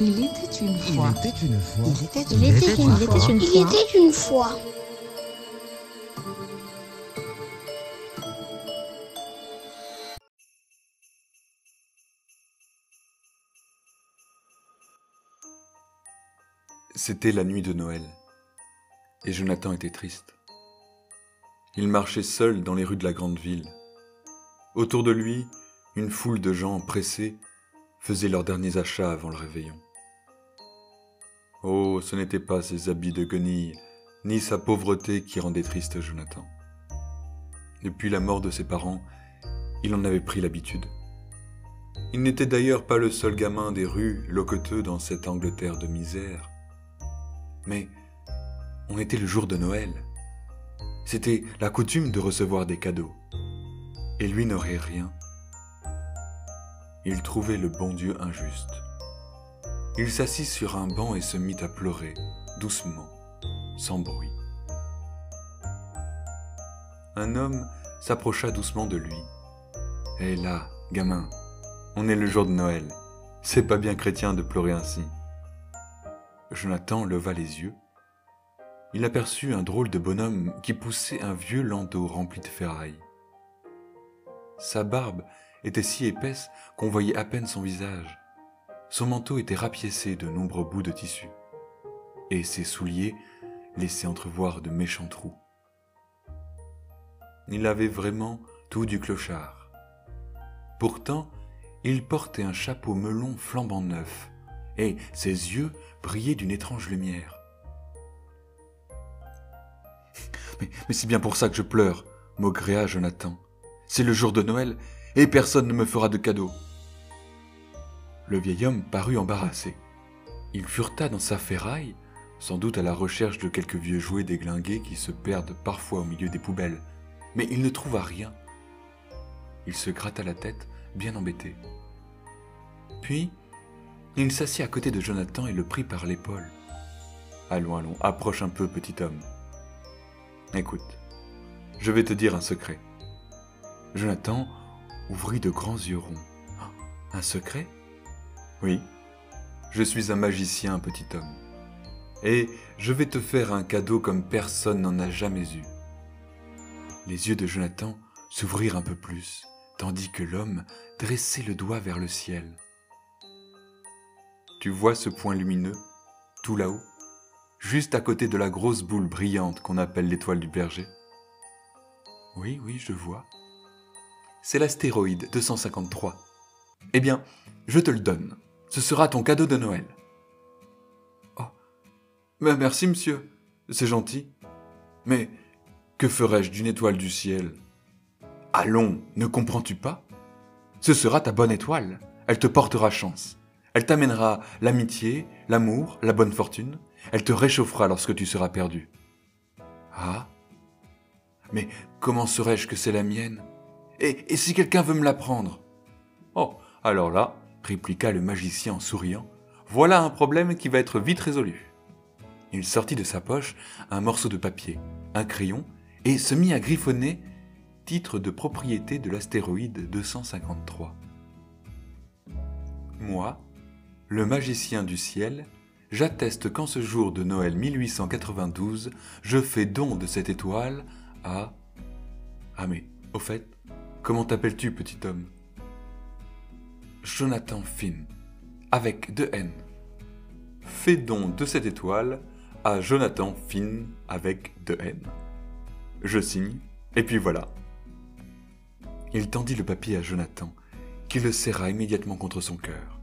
Il était une Il fois. était une fois. Il était Il était une une fois. fois. Il était une fois. C'était la nuit de Noël, et Jonathan était triste. Il marchait seul dans les rues de la grande ville. Autour de lui, une foule de gens pressés faisaient leurs derniers achats avant le réveillon. Oh, ce n'était pas ses habits de guenille, ni sa pauvreté qui rendaient triste Jonathan. Depuis la mort de ses parents, il en avait pris l'habitude. Il n'était d'ailleurs pas le seul gamin des rues loqueteux dans cette Angleterre de misère. Mais on était le jour de Noël. C'était la coutume de recevoir des cadeaux. Et lui n'aurait rien. Il trouvait le bon Dieu injuste. Il s'assit sur un banc et se mit à pleurer, doucement, sans bruit. Un homme s'approcha doucement de lui. Hé là, gamin, on est le jour de Noël. C'est pas bien chrétien de pleurer ainsi. Jonathan leva les yeux. Il aperçut un drôle de bonhomme qui poussait un vieux landau rempli de ferraille. Sa barbe était si épaisse qu'on voyait à peine son visage. Son manteau était rapiécé de nombreux bouts de tissu, et ses souliers laissaient entrevoir de méchants trous. Il avait vraiment tout du clochard. Pourtant, il portait un chapeau melon flambant neuf, et ses yeux brillaient d'une étrange lumière. Mais, mais c'est bien pour ça que je pleure, maugréa Jonathan. C'est le jour de Noël, et personne ne me fera de cadeau. Le vieil homme parut embarrassé. Il fureta dans sa ferraille, sans doute à la recherche de quelques vieux jouets déglingués qui se perdent parfois au milieu des poubelles, mais il ne trouva rien. Il se gratta la tête, bien embêté. Puis, il s'assit à côté de Jonathan et le prit par l'épaule. Allons, allons, approche un peu, petit homme. Écoute, je vais te dire un secret. Jonathan ouvrit de grands yeux ronds. Ah, Un secret? Oui. Je suis un magicien, petit homme. Et je vais te faire un cadeau comme personne n'en a jamais eu. Les yeux de Jonathan s'ouvrirent un peu plus, tandis que l'homme dressait le doigt vers le ciel. Tu vois ce point lumineux, tout là-haut, juste à côté de la grosse boule brillante qu'on appelle l'étoile du berger? Oui, oui, je vois. C'est l'astéroïde 253. Eh bien, je te le donne. Ce sera ton cadeau de Noël. Oh, mais merci, monsieur. C'est gentil. Mais que ferais-je d'une étoile du ciel? Allons, ne comprends-tu pas? Ce sera ta bonne étoile. Elle te portera chance. Elle t'amènera l'amitié, l'amour, la bonne fortune. Elle te réchauffera lorsque tu seras perdu. Ah Mais comment saurais-je que c'est la mienne? Et, si quelqu'un veut me la prendre Oh, alors là, répliqua le magicien en souriant, voilà un problème qui va être vite résolu. Il sortit de sa poche un morceau de papier, un crayon, et se mit à griffonner titre de propriété de l'astéroïde 253. Moi, le magicien du ciel, j'atteste qu'en ce jour de Noël 1892, je fais don de cette étoile à... Ah mais, au fait, comment t'appelles-tu, petit homme? Jonathan Finn, avec deux N. Fais don de cette étoile à Jonathan Finn avec deux N. Je signe, et puis voilà. Il tendit le papier à Jonathan, qui le serra immédiatement contre son cœur.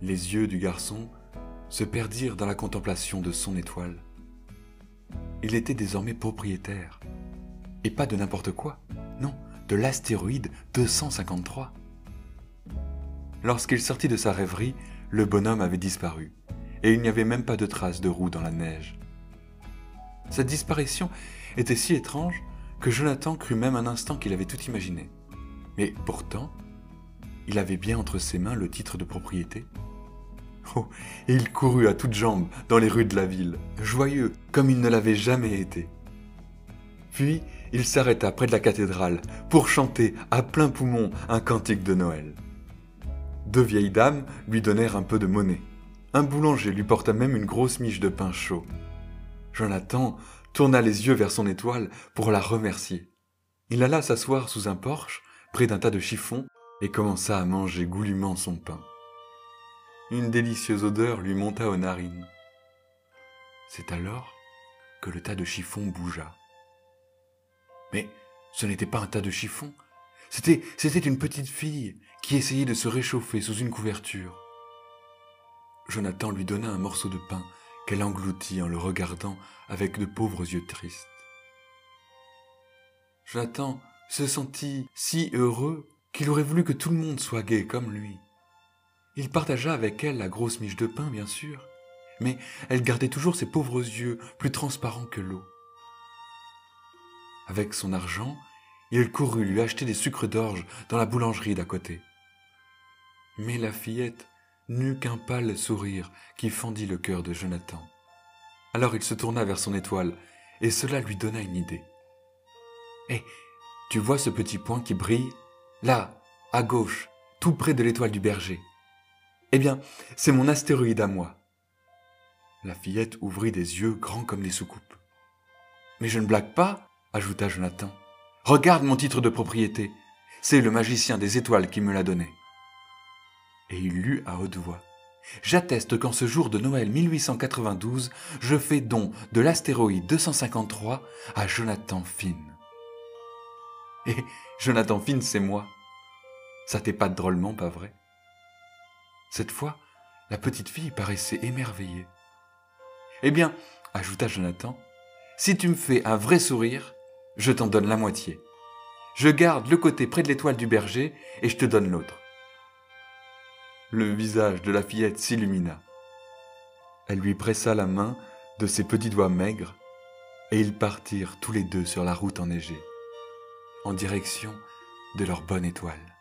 Les yeux du garçon se perdirent dans la contemplation de son étoile. Il était désormais propriétaire. Et pas de n'importe quoi, non, de l'astéroïde 253. Lorsqu'il sortit de sa rêverie, le bonhomme avait disparu, et il n'y avait même pas de traces de roue dans la neige. Cette disparition était si étrange que Jonathan crut même un instant qu'il avait tout imaginé. Mais pourtant, il avait bien entre ses mains le titre de propriété. Oh, et il courut à toutes jambes dans les rues de la ville, joyeux comme il ne l'avait jamais été. Puis il s'arrêta près de la cathédrale pour chanter à plein poumon un cantique de Noël. Deux vieilles dames lui donnèrent un peu de monnaie. Un boulanger lui porta même une grosse miche de pain chaud. Jonathan tourna les yeux vers son étoile pour la remercier. Il alla s'asseoir sous un porche, près d'un tas de chiffons, et commença à manger goulûment son pain. Une délicieuse odeur lui monta aux narines. C'est alors que le tas de chiffons bougea. Mais ce n'était pas un tas de chiffons, c'était, c'était une petite fille qui essayait de se réchauffer sous une couverture. Jonathan lui donna un morceau de pain qu'elle engloutit en le regardant avec de pauvres yeux tristes. Jonathan se sentit si heureux qu'il aurait voulu que tout le monde soit gai comme lui. Il partagea avec elle la grosse miche de pain, bien sûr, mais elle gardait toujours ses pauvres yeux plus transparents que l'eau. Avec son argent, il courut lui acheter des sucres d'orge dans la boulangerie d'à côté. Mais la fillette n'eut qu'un pâle sourire qui fendit le cœur de Jonathan. Alors il se tourna vers son étoile, et cela lui donna une idée. Hé, tu vois ce petit point qui brille? Là, à gauche, tout près de l'étoile du berger. Eh bien, c'est mon astéroïde à moi. La fillette ouvrit des yeux grands comme des soucoupes. Mais je ne blague pas, ajouta Jonathan. Regarde mon titre de propriété. C'est le magicien des étoiles qui me l'a donné et il lut à haute voix. J'atteste qu'en ce jour de Noël 1892, je fais don de l'astéroïde 253 à Jonathan Finn. Et Jonathan Finn, c'est moi. Ça t'épate drôlement, pas vrai? Cette fois, la petite fille paraissait émerveillée. Eh bien, ajouta Jonathan, si tu me fais un vrai sourire, je t'en donne la moitié. Je garde le côté près de l'étoile du berger et je te donne l'autre le visage de la fillette s'illumina. Elle lui pressa la main de ses petits doigts maigres, et ils partirent tous les deux sur la route enneigée, en direction de leur bonne étoile.